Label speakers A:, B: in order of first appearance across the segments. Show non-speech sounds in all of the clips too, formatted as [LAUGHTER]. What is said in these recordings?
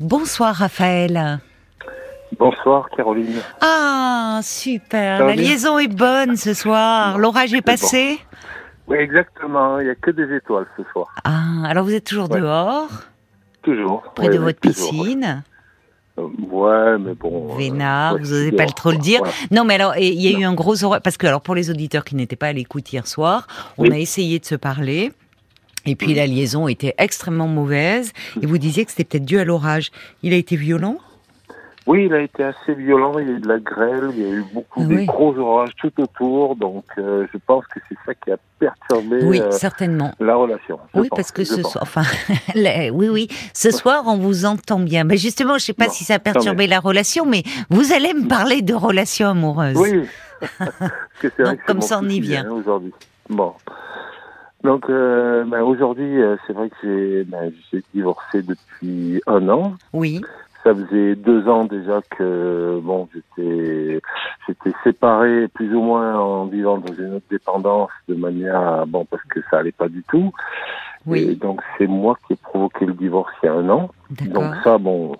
A: Bonsoir Raphaël.
B: Bonsoir Caroline.
A: Ah, super. La liaison est bonne ce soir. L'orage est passé.
B: Oui, exactement. Il n'y a que des étoiles ce soir.
A: Ah, alors vous êtes toujours
B: Ouais.
A: dehors,
B: Toujours.
A: près
B: Ouais,
A: de votre
B: toujours.
A: piscine.
B: Euh, Ouais, mais bon. euh,
A: Vénard, vous n'osez pas trop le dire. Non, mais alors, il y a eu un gros orage, parce que alors pour les auditeurs qui n'étaient pas à l'écoute hier soir, on
B: Oui.
A: a essayé de se parler. Et puis la liaison était extrêmement mauvaise. Et vous disiez que c'était peut-être dû à l'orage. Il a été violent?
B: Oui, il a été assez violent. Il y a eu de la grêle. Il y a eu beaucoup
A: Ah
B: de gros orages tout autour. Donc, euh, je pense que c'est ça qui a perturbé
A: Oui,
B: euh,
A: certainement.
B: la relation.
A: Oui,
B: pense,
A: parce que ce
B: pense.
A: soir, enfin, [LAUGHS] la- oui, oui, ce soir, on vous entend bien. Mais justement, je sais pas si ça a perturbé la relation, mais vous allez me parler de relations amoureuses.
B: Oui. [LAUGHS] Parce que
A: Donc, comme ça, on y vient.
B: hein, aujourd'hui. Bon. Donc, euh, ben, aujourd'hui, euh, c'est vrai que j'ai j'ai divorcé depuis un an.
A: Oui,
B: Ça faisait deux ans déjà que bon, j'étais j'étais séparé plus ou moins en vivant dans une autre dépendance de manière à- bon parce que ça allait pas du tout. Et
A: oui,
B: donc c'est moi qui ai provoqué le divorce il y a un an. Donc ça bon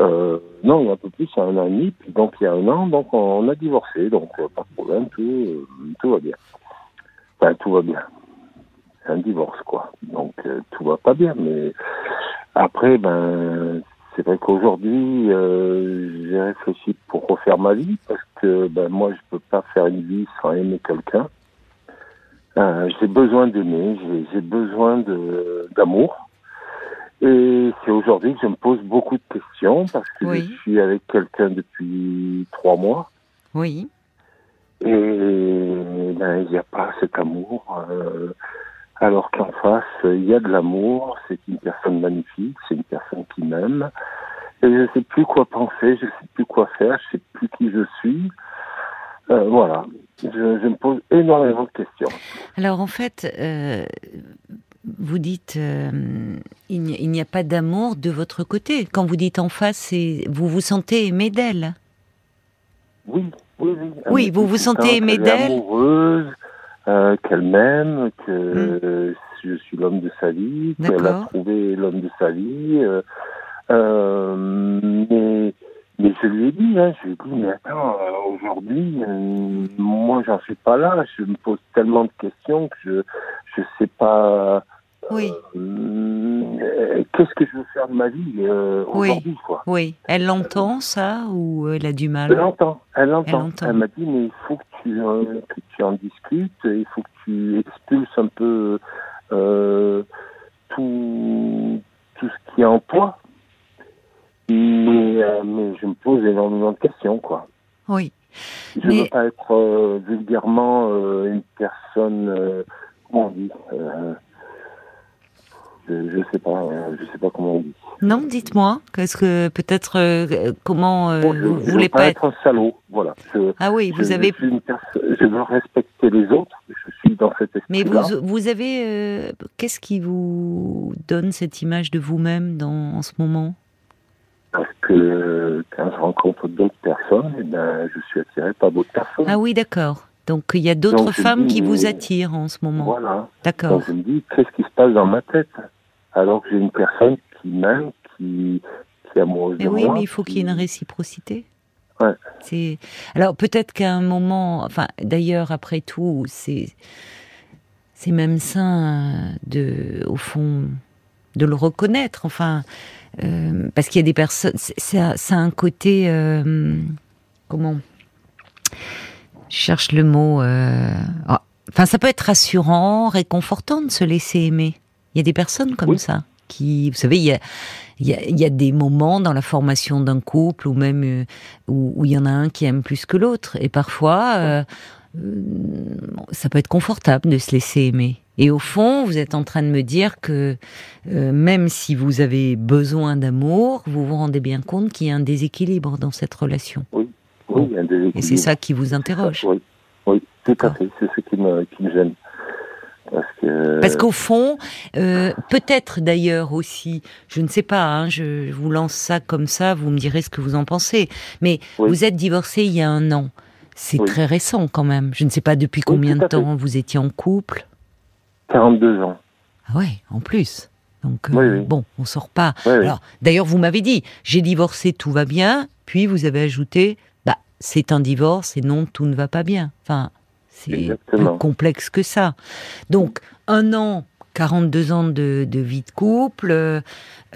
B: euh, non il y a un peu plus il y a un an et demi puis donc il y a un an donc on a divorcé donc euh, pas de problème tout euh, tout va bien. Enfin tout va bien. Un divorce quoi. Donc euh, tout va pas bien mais après ben c'est vrai qu'aujourd'hui, euh, j'ai réfléchi pour refaire ma vie parce que ben, moi, je peux pas faire une vie sans aimer quelqu'un. Euh, j'ai besoin d'aimer, j'ai, besoin d'amour. Et c'est aujourd'hui que je me pose beaucoup de questions parce que
A: Oui.
B: je suis avec quelqu'un depuis trois mois
A: Oui,
B: et ben, il n'y a pas cet amour. euh, alors qu'en face, il y a de l'amour, c'est une personne magnifique, c'est une personne qui m'aime. Et je ne sais plus quoi penser, je ne sais plus quoi faire, je ne sais plus qui je suis. Euh, voilà, je, je me pose énormément de questions.
A: Alors en fait, euh, vous dites euh, il n'y a- pas d'amour de votre côté. Quand vous dites en face, vous vous sentez aimé d'elle.
B: Oui, oui, oui.
A: Oui, vous vous sentez aimé d'elle
B: amoureuse, euh, qu'elle m'aime, que
A: Mm.
B: euh, je suis l'homme de sa vie, qu'elle a trouvé l'homme de sa vie. euh, euh, mais, mais je lui ai dit, hein, je lui ai dit, mais attends, aujourd'hui, moi, j'en suis pas là. Je me pose tellement de questions que je je sais pas.
A: Oui,
B: euh, Qu'est-ce que je veux faire de ma vie euh,
A: Oui.
B: aujourd'hui, quoi?
A: oui. Elle l'entend ça ou elle a du
B: Elle
A: mal
B: l'entend, elle
A: Elle
B: l'entend. Elle m'a dit, mais il faut que tu, euh, que tu en discutes, il faut que tu expulses un peu euh, tout, tout ce qui est en toi. Mais, euh, mais je me pose énormément de questions, quoi.
A: Oui.
B: Je
A: Mais-
B: veux pas être euh, vulgairement euh, une personne, euh, comment on dit euh, je, sais pas, euh, je sais pas comment on dit.
A: Non, dites-moi. Qu'est-ce que peut-être euh, comment euh,
B: Bon, je,
A: vous
B: je
A: voulez
B: veux
A: pas être
B: être un salaud, voilà. Je,
A: Ah oui, vous avez
B: je, veux respecter les autres. Je suis dans cet esprit.
A: Mais vous, vous avez. euh, Qu'est-ce qui vous donne cette image de vous-même dans, en ce moment?
B: Parce que euh, quand je rencontre d'autres personnes, eh ben, je suis attiré par d'autres personnes.
A: Ah oui, d'accord. Donc il y a d'autres femmes
B: dis,
A: qui vous attirent en ce moment.
B: Voilà.
A: D'accord.
B: Donc je me dis, qu'est-ce qui se passe dans ma tête Alors que j'ai une personne qui m'aime, qui, qui est amoureuse
A: Mais
B: de
A: oui,
B: moi.
A: mais il faut qu'il y ait une réciprocité.
B: Ouais.
A: C'est alors peut-être qu'à un moment, enfin d'ailleurs après tout, c'est c'est même sain de, au fond, de le reconnaître. Enfin, euh, parce qu'il y a des personnes, ça a un côté euh, comment? Je cherche le mot. euh, ah, Enfin, ça peut être rassurant, réconfortant de se laisser aimer. Il y a des personnes comme
B: Oui.
A: ça qui, vous savez, il y a, il y, a, il y a des moments dans la formation d'un couple ou même euh, où, où il y en a un qui aime plus que l'autre. Et parfois, euh, euh, ça peut être confortable de se laisser aimer. Et au fond, vous êtes en train de me dire que euh, même si vous avez besoin d'amour, vous vous rendez bien compte qu'il y a un déséquilibre dans cette relation.
B: Oui, il y a un déséquilibre.
A: Et c'est ça qui vous interroge.
B: Oui, oui tout à fait. C'est ce qui me, qui me gêne. Parce
A: qu'au fond, euh, peut-être d'ailleurs aussi, je ne sais pas, hein, je vous lance ça comme ça, vous me direz ce que vous en pensez, mais
B: Oui.
A: vous êtes divorcé il y a un an. C'est
B: Oui.
A: très récent quand même. Je ne sais pas depuis combien de
B: fait.
A: temps vous étiez en couple.
B: 42 ans.
A: Ah ouais, en plus. Donc
B: oui.
A: bon, on sort pas. Alors d'ailleurs, vous m'avez dit, j'ai divorcé, tout va bien. Puis vous avez ajouté, c'est un divorce et non, tout ne va pas bien. Enfin, c'est plus complexe que ça. Donc un an. 42 ans de, de vie de couple,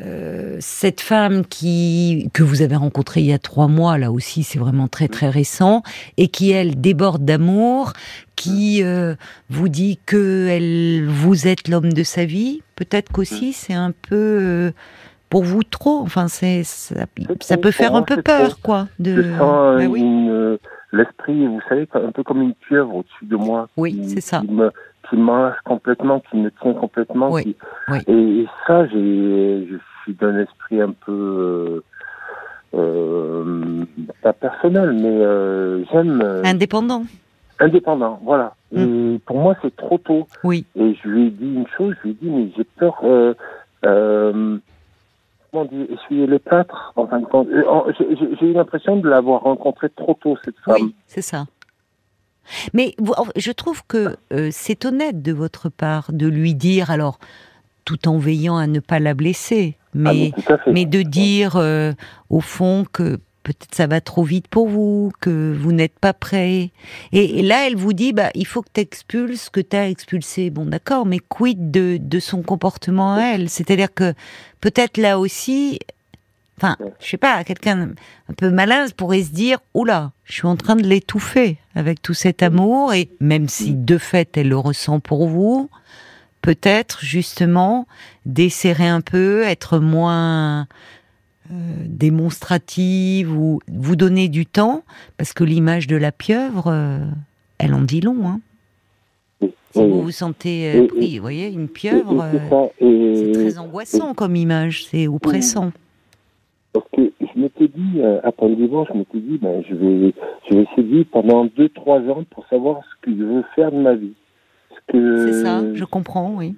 A: euh, cette femme qui que vous avez rencontrée il y a trois mois, là aussi c'est vraiment très très récent, et qui elle déborde d'amour, qui euh, vous dit que elle, vous êtes l'homme de sa vie. Peut-être qu'aussi c'est un peu euh, pour vous trop. Enfin c'est ça, ça peut faire un peu peur
B: trop.
A: quoi. De
B: sens
A: Bah oui.
B: euh, l'esprit, vous savez, un peu comme une pieuvre au-dessus de moi.
A: Oui, c'est ça.
B: Qui me, qui complètement, qui me tient complètement.
A: Oui,
B: qui-
A: oui.
B: Et, et ça, j'ai, je suis d'un esprit un peu, euh, euh, pas personnel, mais euh, j'aime euh,
A: indépendant.
B: indépendant. Voilà.
A: Mm.
B: Et pour moi, c'est trop tôt.
A: Oui,
B: Et je lui ai dit une chose, je lui ai dit, mais j'ai peur, euh, euh, comment dire, essuyer les plâtres, en fin de compte. J'ai eu l'impression de l'avoir rencontrée trop tôt, cette femme.
A: oui, c'est ça. Mais je trouve que euh, c'est honnête de votre part de lui dire alors tout en veillant à ne pas la blesser,
B: Ah,
A: mais de dire euh, au fond que peut-être ça va trop vite pour vous, que vous n'êtes pas prêt. Et, et là, elle vous dit, bah, il faut que tu expulses ce que tu as expulsé. Bon, d'accord, mais quid de, de son comportement à elle? C'est-à-dire que peut-être là aussi, enfin, je sais pas, quelqu'un un peu malin pourrait se dire, oula, je suis en train de l'étouffer avec tout cet amour, et même si de fait elle le ressent pour vous, peut-être justement desserrer un peu, être moins euh, démonstrative ou vous donner du temps, parce que l'image de la pieuvre, euh, elle en dit long. Hein.
B: Oui,
A: Si vous
B: oui.
A: vous sentez euh, pris, vous voyez, une pieuvre,
B: c'est
A: très angoissant comme image, c'est oppressant.
B: Parce que je m'étais dit, après le divorce, je m'étais dit, ben, je vais, je vais essayer pendant 2-3 ans pour savoir ce que je veux faire de ma vie.
A: C'est ça, je comprends, oui.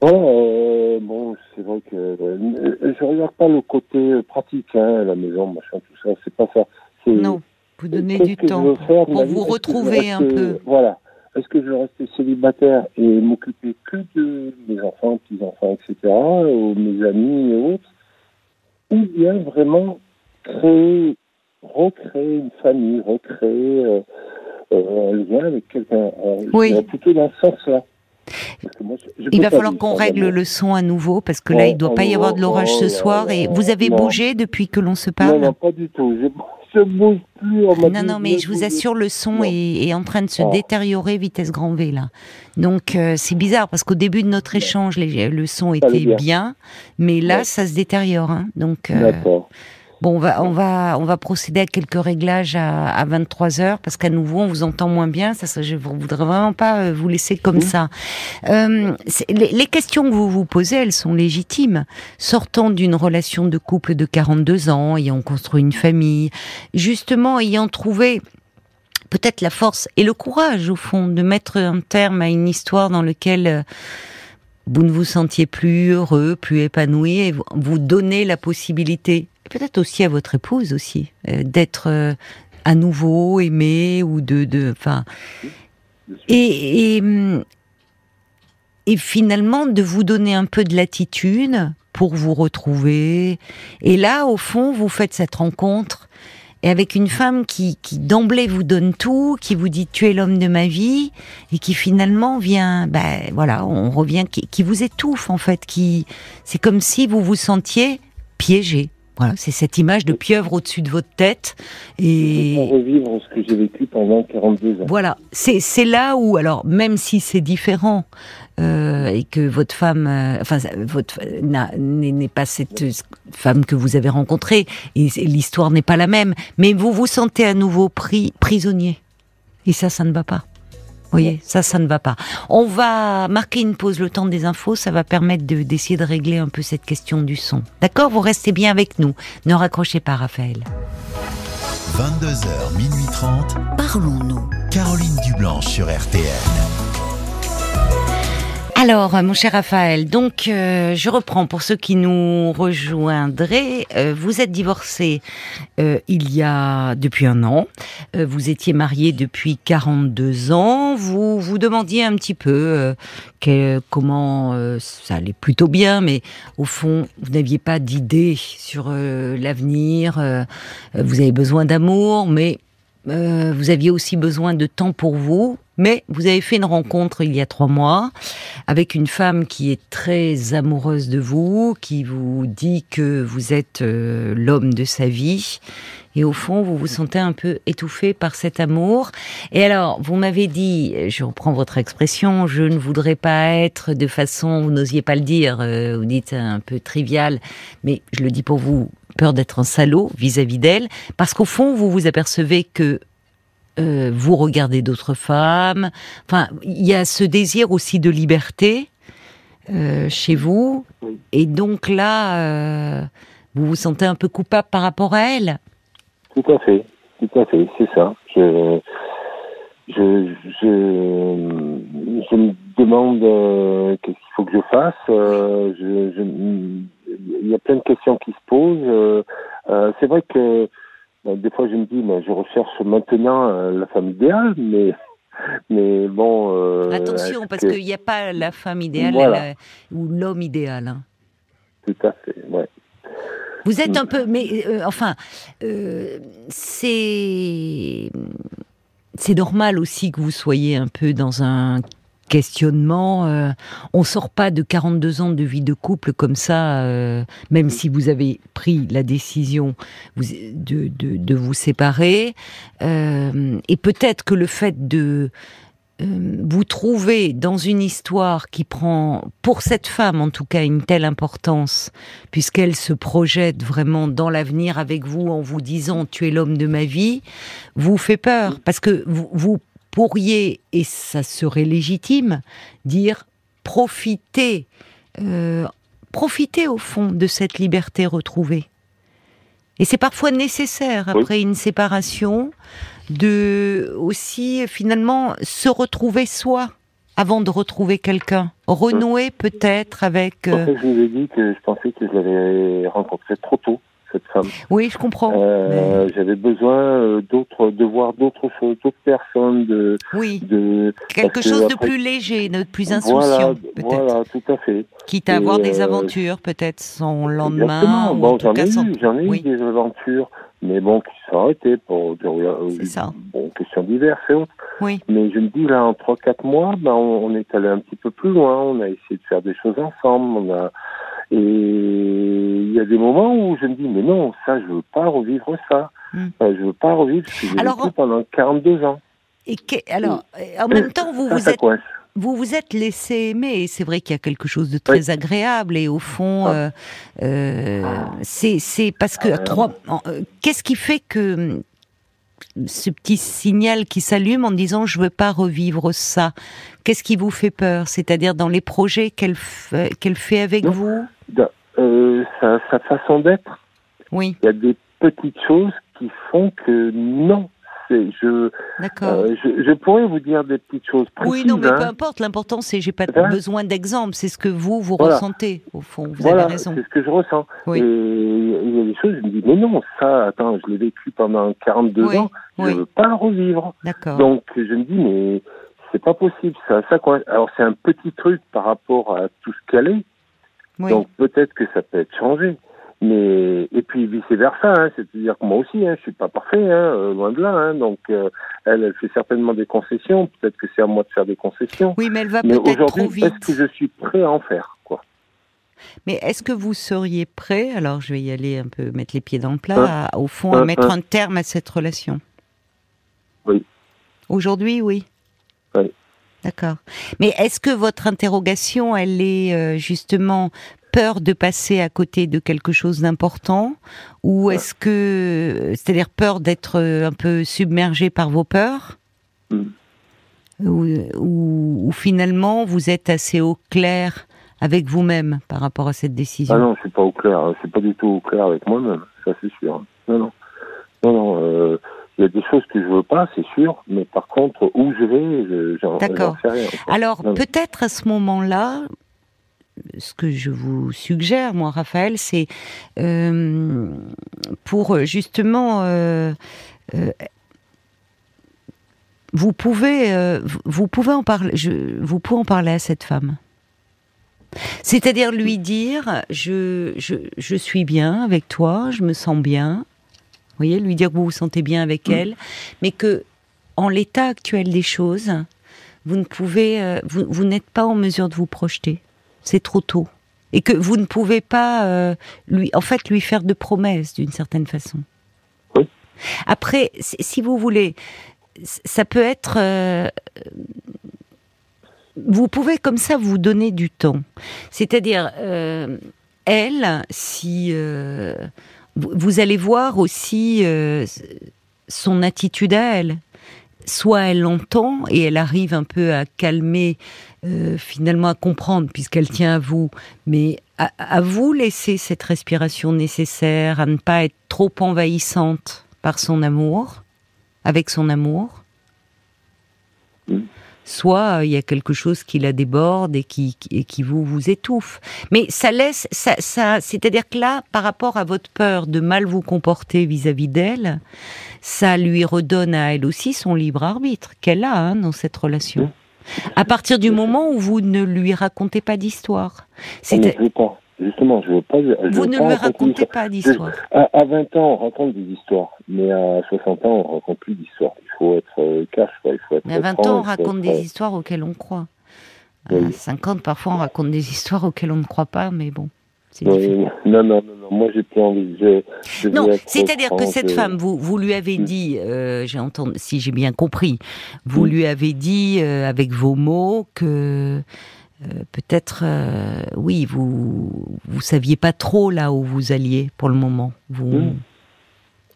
B: Voilà, euh, bon, c'est vrai que euh, je regarde pas le côté pratique, hein, la maison, machin, tout ça, c'est pas ça.
A: Non, vous donnez du temps
B: faire
A: pour
B: vie?
A: Vous retrouver un
B: rester-
A: peu.
B: Voilà. Est-ce que je veux rester célibataire et m'occuper que de mes enfants, petits-enfants, etc., ou mes amis et autres, ou bien vraiment créer, recréer une famille, recréer euh, euh, un lien avec quelqu'un?
A: Oui.
B: plutôt dans ce sens-là. Moi,
A: Il va falloir qu'on règle le son à nouveau parce que là,
B: Oh,
A: il ne doit pas y
B: oh,
A: avoir de l'orage
B: oh
A: ce
B: là
A: soir. Et vous avez
B: non.
A: bougé depuis que l'on se
B: Non,
A: parle
B: non, pas du tout. Je, je bouge plus.
A: Non, non, mais je vous assure, le son
B: Non.
A: est, est en train de se
B: Oh.
A: détériorer vitesse grand V là. Donc euh, c'est bizarre parce qu'au début de notre échange, les- le son
B: Ça
A: était
B: bien.
A: bien, mais là
B: Ouais.
A: ça se détériore. hein. Donc euh,
B: D'accord.
A: Bon, on va, on va, on va procéder à quelques réglages à, à 23 heures parce qu'à nouveau on vous entend moins bien. Ça, ça je voudrais vraiment pas euh, vous laisser comme
B: Mhm.
A: ça. Euh, les, les questions que vous vous posez, elles sont légitimes. Sortant d'une relation de couple de 42 ans, ayant construit une famille, justement ayant trouvé peut-être la force et le courage, au fond, de mettre un terme à une histoire dans laquelle euh, vous ne vous sentiez plus heureux, plus épanoui, et vous, donnez la possibilité, peut-être aussi à votre épouse aussi, euh, d'être euh, à nouveau aimé ou de, de, enfin, et, et, et finalement de vous donner un peu de latitude pour vous retrouver. Et là, au fond, vous faites cette rencontre et avec une femme qui, qui d'emblée vous donne tout, qui vous dit tu es l'homme de ma vie et qui finalement vient, ben voilà, on revient, qui, qui vous étouffe en fait, qui c'est comme si vous vous sentiez piégé. Voilà, c'est cette image de pieuvre au-dessus de votre tête et
B: Pour revivre ce que j'ai vécu pendant 42 ans.
A: voilà, c'est là où, alors même si c'est différent euh, et que votre femme, euh, enfin votre n'est pas cette femme que vous avez rencontrée et c'est- l'histoire n'est pas la même, mais vous vous sentez à nouveau pris prisonnier et ça, ça ne va pas. Vous voyez, ça, ça ne va pas. On va marquer une pause, le temps des infos, ça va permettre de- d'essayer de régler un peu cette question du son. D'accord? Vous restez bien avec nous. Ne raccrochez pas, Raphaël.
C: 22h, minuit 30,
D: Parlons-nous.
C: Caroline Dublanche sur RTN.
A: Alors, mon cher Raphaël, donc euh, je reprends pour ceux qui nous rejoindraient. Euh, vous êtes divorcé euh, il y a depuis un an. vous étiez marié depuis 42 ans. Vous vous demandiez un petit peu comment ça allait plutôt bien, mais au fond, vous n'aviez pas d'idée sur l'avenir. vous avez besoin d'amour, mais vous aviez aussi besoin de temps pour vous mais vous avez fait une rencontre il y a trois mois avec une femme qui est très amoureuse de vous, qui vous dit que vous êtes euh, l'homme de sa vie. Et au fond, vous vous sentez un peu étouffé par cet amour. Et alors, vous m'avez dit, je reprends votre expression, je ne voudrais pas être de façon, vous n'osiez pas le dire, euh, vous dites un peu trivial, mais je le dis pour vous, peur d'être un salaud vis-à-vis d'elle, parce qu'au fond, vous vous apercevez que euh, vous regardez d'autres femmes. Enfin, il y a ce désir aussi de liberté euh, chez vous. Et donc là, euh, vous vous sentez un peu coupable par rapport à elle?
B: Tout à fait, tout à fait, c'est ça. Je, je, je, je, me demande qu'est-ce qu'il faut que je fasse? je, il y a plein de questions qui se posent. c'est vrai que euh, des fois, je me dis, je recherche maintenant euh, la femme idéale, mais [LAUGHS] mais bon.
A: Euh, Attention, parce qu'il n'y a pas la femme idéale ou l'homme idéal. Hein.
B: Tout à fait, ouais.
A: Vous êtes un peu, mais enfin, c'est c'est normal aussi que vous soyez un peu dans un questionnement. Euh, on sort pas de 42 ans de vie de couple comme ça, euh, même si vous avez pris la décision de, vous séparer. Euh, et peut-être que le fait de vous trouver dans une histoire qui prend, pour cette femme en tout cas, une telle importance, puisqu'elle se projette vraiment dans l'avenir avec vous en vous disant tu es l'homme de ma vie, vous fait peur parce que vous pourriez, et ça serait légitime, dire profitez, euh, profitez au fond de cette liberté retrouvée. Et c'est parfois nécessaire après une séparation de aussi finalement se retrouver soi avant de retrouver quelqu'un, renouer peut-être avec.
B: Euh... je vous ai dit que je pensais que je l'avais rencontré trop tôt cette.
A: Oui, je comprends.
B: Euh, j'avais besoin euh, d'autres, de voir d'autres choses, d'autres personnes, de.
A: Oui. De quelque chose de plus léger, de plus insouciant,
B: peut-être. Voilà, tout à fait.
A: Quitte à avoir des euh, aventures, peut-être son lendemain.
B: Bon, j'en ai, j'en ai eu des aventures, mais bon, qui sont arrêtées pour
A: C'est ça.
B: Bon, questions diverses et autres.
A: Oui.
B: Mais je me dis là, en 3-4 mois, ben, on, on, est allé un petit peu plus loin. On a essayé de faire des choses ensemble. On a et il y a des moments où je me dis, mais non, ça, je veux pas revivre ça. Hmm. Euh, je veux pas revivre ce que j'ai vécu pendant 42 ans.
A: Et alors, en même temps, vous vous êtes... Vous vous êtes laissé aimer, et c'est vrai qu'il y a quelque chose de très agréable, et au fond, ah. euh, euh, c'est parce que ah, trois. Qu'est-ce qui fait que ce petit signal qui s'allume en disant je veux pas revivre ça. Qu'est-ce qui vous fait peur? C'est-à-dire dans les projets qu'elle qu'elle fait avec vous?
B: Euh, sa, sa, façon d'être.
A: Oui.
B: Il y a des petites choses qui font que non, je, euh, je, je, pourrais vous dire des petites choses précises.
A: Oui, non, mais peu hein. importe. L'important, c'est j'ai pas besoin d'exemples. C'est ce que vous vous ressentez au fond. Vous avez raison.
B: C'est ce que je ressens. Et il y a des choses. Je me dis, mais non, ça, attends, je l'ai vécu pendant 42 ans. Je ne veux pas le revivre. Donc je me dis, mais c'est pas possible. Ça, ça quoi. Alors c'est un petit truc par rapport à tout ce qu'elle est. Donc peut-être que ça peut être changé. Mais et puis vice versa, hein, c'est-à-dire que moi aussi, hein, je suis pas parfait, hein, euh, loin de là. Hein, donc euh, elle, elle fait certainement des concessions. Peut-être que c'est à moi de faire des concessions.
A: Oui, mais elle va peut-être trop vite.
B: Est-ce que je suis prêt à en faire, quoi?
A: Mais est-ce que vous seriez prêt Alors, je vais y aller un peu mettre les pieds dans le plat. au fond, à mettre un terme à cette relation?
B: Oui.
A: Aujourd'hui, oui. D'accord. Mais est-ce que votre interrogation, elle est euh, justement peur de passer à côté de quelque chose d'important ou est-ce que c'est-à-dire peur d'être euh, un peu submergé par vos peurs mm. ou, finalement vous êtes assez au clair avec vous-même par rapport à cette décision?
B: Ah non, je suis pas au clair, je suis pas du tout au clair avec moi-même, ça c'est sûr. Non non. Non non, euh, Il y a des choses que je veux pas, c'est sûr, mais par contre, où je vais, j'en sais rien.
A: Alors, peut-être à ce moment-là, ce que je vous suggère, moi, Raphaël, c'est euh, pour justement euh, euh, vous pouvez vous pouvez en parler je, vous pouvez en parler à cette femme. C'est-à-dire lui dire je, je, je, suis bien avec toi, je me sens bien. Voyez, lui dire que vous vous sentez bien avec mm. elle, mais que en l'état actuel des choses, vous ne pouvez vous, vous n'êtes pas en mesure de vous projeter c'est trop tôt. Et que vous ne pouvez pas euh, lui, en fait, lui faire de promesses d'une certaine façon. Après, si vous voulez, ça peut être. Euh, vous pouvez comme ça vous donner du temps. C'est-à-dire, euh, elle, si vous allez voir aussi son attitude à elle. Soit elle l'entend et elle arrive un peu à calmer euh, finalement à comprendre puisqu'elle tient à vous, mais à, vous laisser cette respiration nécessaire, à ne pas être trop envahissante par son amour, avec son amour? Soit euh, il y a quelque chose qui la déborde et qui, et qui vous vous étouffe. Mais ça laisse, ça, ça c'est-à-dire que là, par rapport à votre peur de mal vous comporter vis-à-vis d'elle, ça lui redonne à elle aussi son libre arbitre qu'elle a hein, dans cette relation. À partir du moment où vous ne lui racontez pas d'histoire.
B: C'est. Justement, je veux pas.
A: vous ne lui racontez pas d'histoire.
B: À, 20 ans, on raconte des histoires, mais à 60 ans, on raconte plus d'histoires. Il faut être euh, cash, il faut être.
A: Mais à 20 ans, on raconte des histoires auxquelles on croit. À 50, parfois, on raconte des histoires auxquelles on ne croit pas, mais bon.
B: non, non, non, moi j'ai plus envie.
A: non, c'est-à-dire que cette femme, vous, vous lui avez mm. dit, euh, j'ai entendu, si j'ai bien compris, vous mm. lui avez dit euh, avec vos mots que euh, peut-être, oui, vous vous saviez pas trop là où vous alliez pour le moment. Vous. Mm.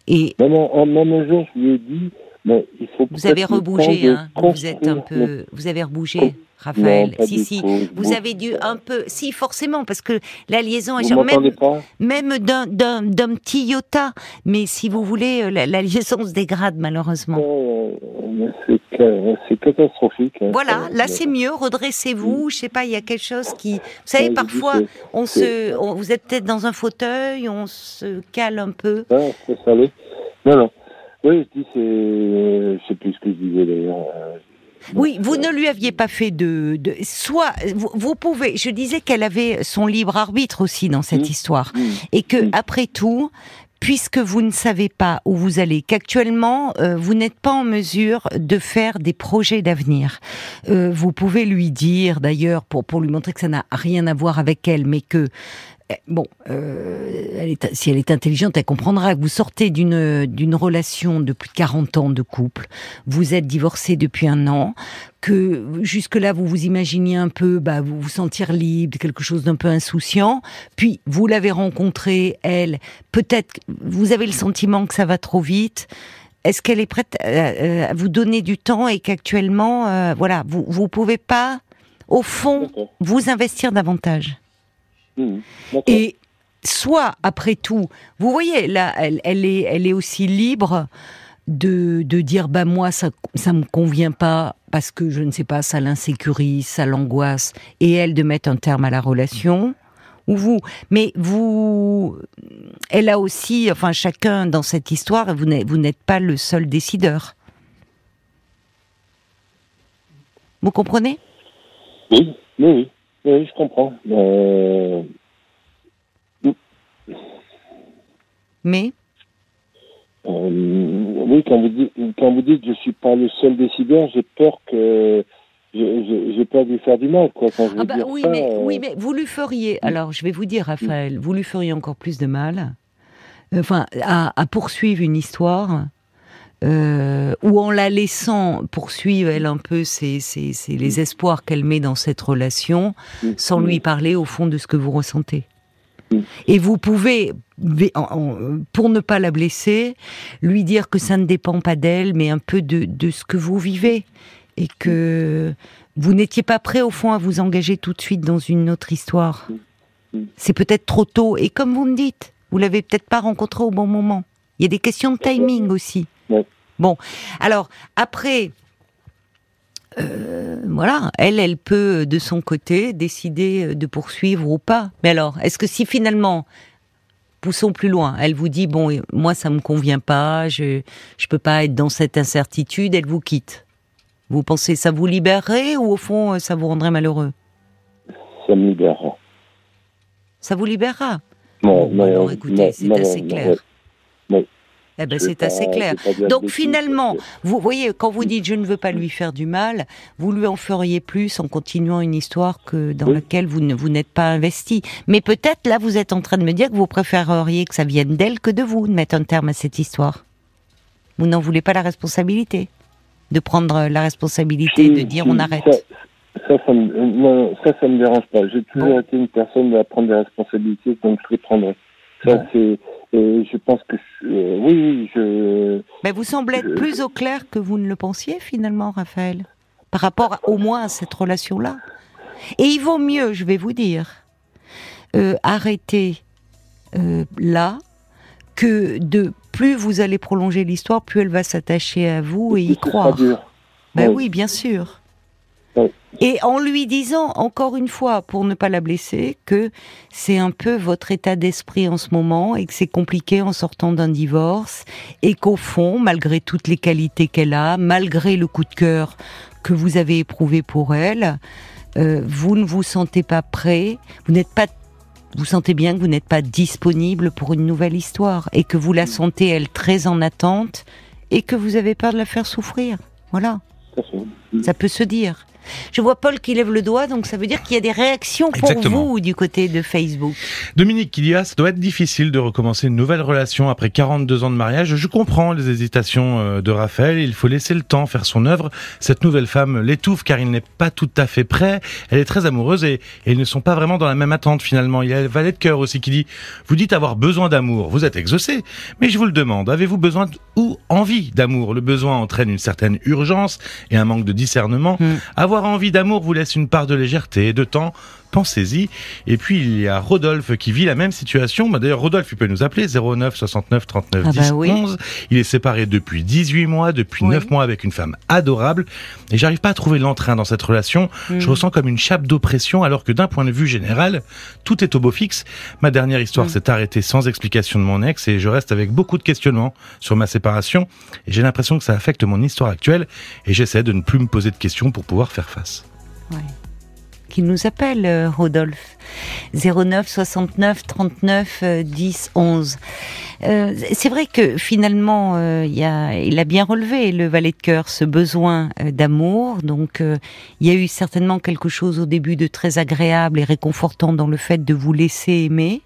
B: Et même, en, même un jour, je lui ai dit, mais il faut.
A: Vous avez rebougé, hein. Vous êtes un peu, vous avez rebougé. Raphaël. si, si. Vous avez dû un peu. Si, forcément, parce que la liaison est même, même d'un, d'un, petit iota. Mais si vous voulez, euh, la, liaison se dégrade malheureusement.
B: c'est, catastrophique. Hein.
A: Voilà, là c'est mieux. Redressez-vous. Je sais pas, il y a quelque chose qui. Vous savez, parfois, on se, vous êtes peut-être dans un fauteuil, on se cale un peu.
B: Ah, c'est salé. Non, non. Oui, je dis, c'est. Je sais plus ce que je disais d'ailleurs.
A: Oui, vous ne lui aviez pas fait de, de soit vous, pouvez. Je disais qu'elle avait son libre arbitre aussi dans cette mmh. histoire, mmh. et que mmh. après tout, puisque vous ne savez pas où vous allez, qu'actuellement euh, vous n'êtes pas en mesure de faire des projets d'avenir. Euh, vous pouvez lui dire d'ailleurs pour pour lui montrer que ça n'a rien à voir avec elle, mais que bon, euh, si elle est intelligente, elle comprendra que vous sortez d'une d'une relation de plus de 40 ans de couple, vous êtes divorcé depuis un an, que jusque-là vous vous imaginiez un peu, bah, vous vous sentir libre, quelque chose d'un peu insouciant, puis vous l'avez rencontrée, elle, peut-être vous avez le sentiment que ça va trop vite. Est-ce qu'elle est prête à, vous donner du temps et qu'actuellement, euh, voilà, vous vous pouvez pas, au fond, vous investir davantage? Mmh. Et soit, après tout, vous voyez, là, elle, elle, est, elle est aussi libre de, de dire, bah moi, ça ça me convient pas parce que, je ne sais pas, ça l'insécurise, ça l'angoisse, et elle de mettre un terme à la relation, ou vous. Mais vous, elle a aussi, enfin, chacun dans cette histoire, vous n'êtes pas le seul décideur. Vous comprenez?
B: Oui, oui, oui, je comprends. Euh,
A: mais
B: euh, Oui, quand vous, dites, quand vous dites je ne suis pas le seul décideur, j'ai peur que. J'ai peur de lui faire du mal, quoi. Quand je ah bah
A: oui, mais, euh, oui, mais vous lui feriez. Alors, je vais vous dire, Raphaël, vous lui feriez encore plus de mal. Enfin, à, poursuivre une histoire. Euh, ou en la laissant poursuivre elle un peu c'est les espoirs qu'elle met dans cette relation, sans lui parler au fond de ce que vous ressentez. Et vous pouvez, pour ne pas la blesser, lui dire que ça ne dépend pas d'elle, mais un peu de, ce que vous vivez. Et que vous n'étiez pas prêt, au fond, à vous engager tout de suite dans une autre histoire. C'est peut-être trop tôt. Et comme vous me dites, vous l'avez peut-être pas rencontré au bon moment. Il y a des questions de timing aussi. Bon, alors après, euh, voilà, elle, elle peut de son côté décider de poursuivre ou pas. Mais alors, est-ce que si finalement, poussons plus loin, elle vous dit bon, moi ça me convient pas, je je peux pas être dans cette incertitude, elle vous quitte? Vous pensez ça vous libérerait ou au fond ça vous rendrait malheureux?
B: Ça me libérera.
A: Ça vous libérera?
B: Non,
A: Bon,
B: non,
A: alors, écoutez, c'est assez clair. Eh ben,
B: C'est
A: assez clair. Donc finalement, vous voyez, quand vous dites je ne veux pas lui faire du mal, vous lui en feriez plus en continuant une histoire que dans
B: Oui.
A: laquelle vous ne vous n'êtes pas investi. Mais peut-être là, vous êtes en train de me dire que vous préféreriez que ça vienne d'elle que de vous de mettre un terme à cette histoire. Vous n'en voulez pas la responsabilité de prendre la responsabilité de dire on arrête.
B: Ça, ça, ça me, non, ça, ça me dérange pas. J'ai toujours
A: Bon.
B: été une personne à prendre des responsabilités, donc je les prendrai. Ça,
A: Bon.
B: c'est, et je pense que, euh, oui, je,
A: Mais vous semblez être plus au clair que vous ne le pensiez finalement, Raphaël, par rapport au moins à cette relation-là. Et il vaut mieux, je vais vous dire, euh, arrêter euh, là que de plus vous allez prolonger l'histoire, plus elle va s'attacher à vous et y croire.
B: dur.
A: Ben
B: Oui.
A: oui, bien sûr.
B: Oui.
A: Et en lui disant, encore une fois, pour ne pas la blesser, que c'est un peu votre état d'esprit en ce moment et que c'est compliqué en sortant d'un divorce et qu'au fond, malgré toutes les qualités qu'elle a, malgré le coup de cœur que vous avez éprouvé pour elle, euh, vous ne vous sentez pas prêt, vous n'êtes pas vous sentez bien que vous n'êtes pas disponible pour une nouvelle histoire et que vous la sentez elle très en attente et que vous avez peur de la faire souffrir. Voilà. Ça peut se dire. Je vois Paul qui lève le doigt, donc ça veut dire qu'il y a des réactions pour
C: Exactement.
A: vous du côté de Facebook.
C: Dominique Kilia, ça doit être difficile de recommencer une nouvelle relation après 42 ans de mariage. Je comprends les hésitations euh, de Raphaël. Il faut laisser le temps faire son œuvre. Cette nouvelle femme l'étouffe car il n'est pas tout à fait prêt. Elle est très amoureuse et, et ils ne sont pas vraiment dans la même attente finalement. Il y a le valet de cœur aussi qui dit, vous dites avoir besoin d'amour. Vous êtes exaucé. Mais je vous le demande, avez-vous besoin ou envie d'amour? Le besoin entraîne une certaine urgence et un manque de discernement.
A: Hmm.
C: Avoir envie d'amour vous laisse une part de légèreté et de temps. Pensez-y. Et puis il y a Rodolphe qui vit la même situation. Bah, D'ailleurs, Rodolphe, il peut nous appeler 09 69 39
A: Ah
C: 10
A: bah oui.
C: 11. Il est séparé depuis 18 mois, depuis
A: Oui.
C: 9 mois avec une femme adorable. Et j'arrive pas à trouver l'entrain dans cette relation.
A: Hmm.
C: Je ressens comme une chape d'oppression alors que d'un point de vue général, tout est au beau fixe. Ma dernière histoire
A: Mm.
C: s'est arrêtée sans explication de mon ex et je reste avec beaucoup de questionnements sur ma séparation. Et j'ai l'impression que ça affecte mon histoire actuelle et j'essaie de ne plus me poser de questions pour pouvoir faire face.
A: Ouais. Qui nous appelle, euh, Rodolphe 09 69 39 euh, 10 11. Euh, c'est vrai que finalement, euh, il a, bien relevé le valet de cœur ce besoin euh, d'amour. Donc, il y a eu certainement quelque chose au début de très agréable et réconfortant dans le fait de vous laisser aimer.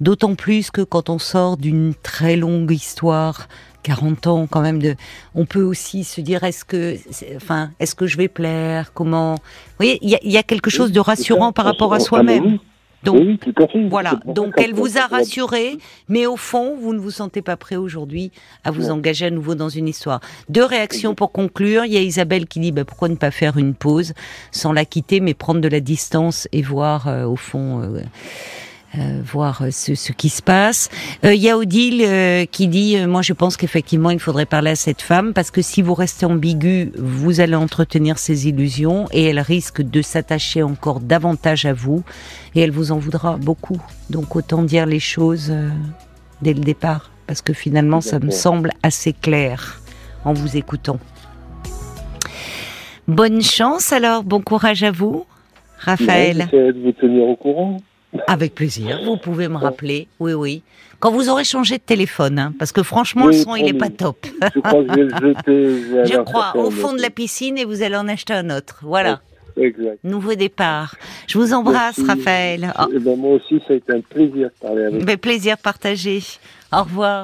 A: D'autant plus que quand on sort d'une très longue histoire, 40 ans quand même de, on peut aussi se dire est-ce que, enfin, est-ce que je vais plaire? Comment? Vous voyez, il y y a quelque chose de rassurant par rapport à
B: Ah,
A: soi-même.
B: oui.
A: Donc,
B: Oui, oui, tout à fait.
A: Voilà, donc elle vous a rassuré, mais au fond, vous ne vous sentez pas prêt aujourd'hui à vous engager à nouveau dans une histoire. Deux réactions pour conclure. Il y a Isabelle qui dit bah, pourquoi ne pas faire une pause sans la quitter, mais prendre de la distance et voir euh, au fond. euh, euh, voir euh, ce, ce qui se passe. Euh, Il y a Odile euh, qui dit euh, moi je pense qu'effectivement il faudrait parler à cette femme parce que si vous restez ambigu, vous allez entretenir ses illusions et elle risque de s'attacher encore davantage à vous et elle vous en voudra beaucoup. Donc autant dire les choses euh, dès le départ parce que finalement ça me semble assez clair en vous écoutant. Bonne chance alors, bon courage à vous, Raphaël.
B: Vous tenir au courant.
A: Avec plaisir, vous pouvez me rappeler, oui, oui. Quand vous aurez changé de téléphone, hein, parce que franchement, le son, il est pas top.
B: Je crois que je vais le jeter. je vais [LAUGHS]
A: Je
B: aller en
A: crois,
B: chercher
A: au fond de la piscine et vous allez en acheter un autre. Voilà,
B: Exact.
A: nouveau départ. Je vous embrasse,
B: Merci.
A: Raphaël. Oh,
B: Eh ben, moi aussi, ça a été un plaisir de parler avec vous.
A: ben, plaisir partagé. Au revoir.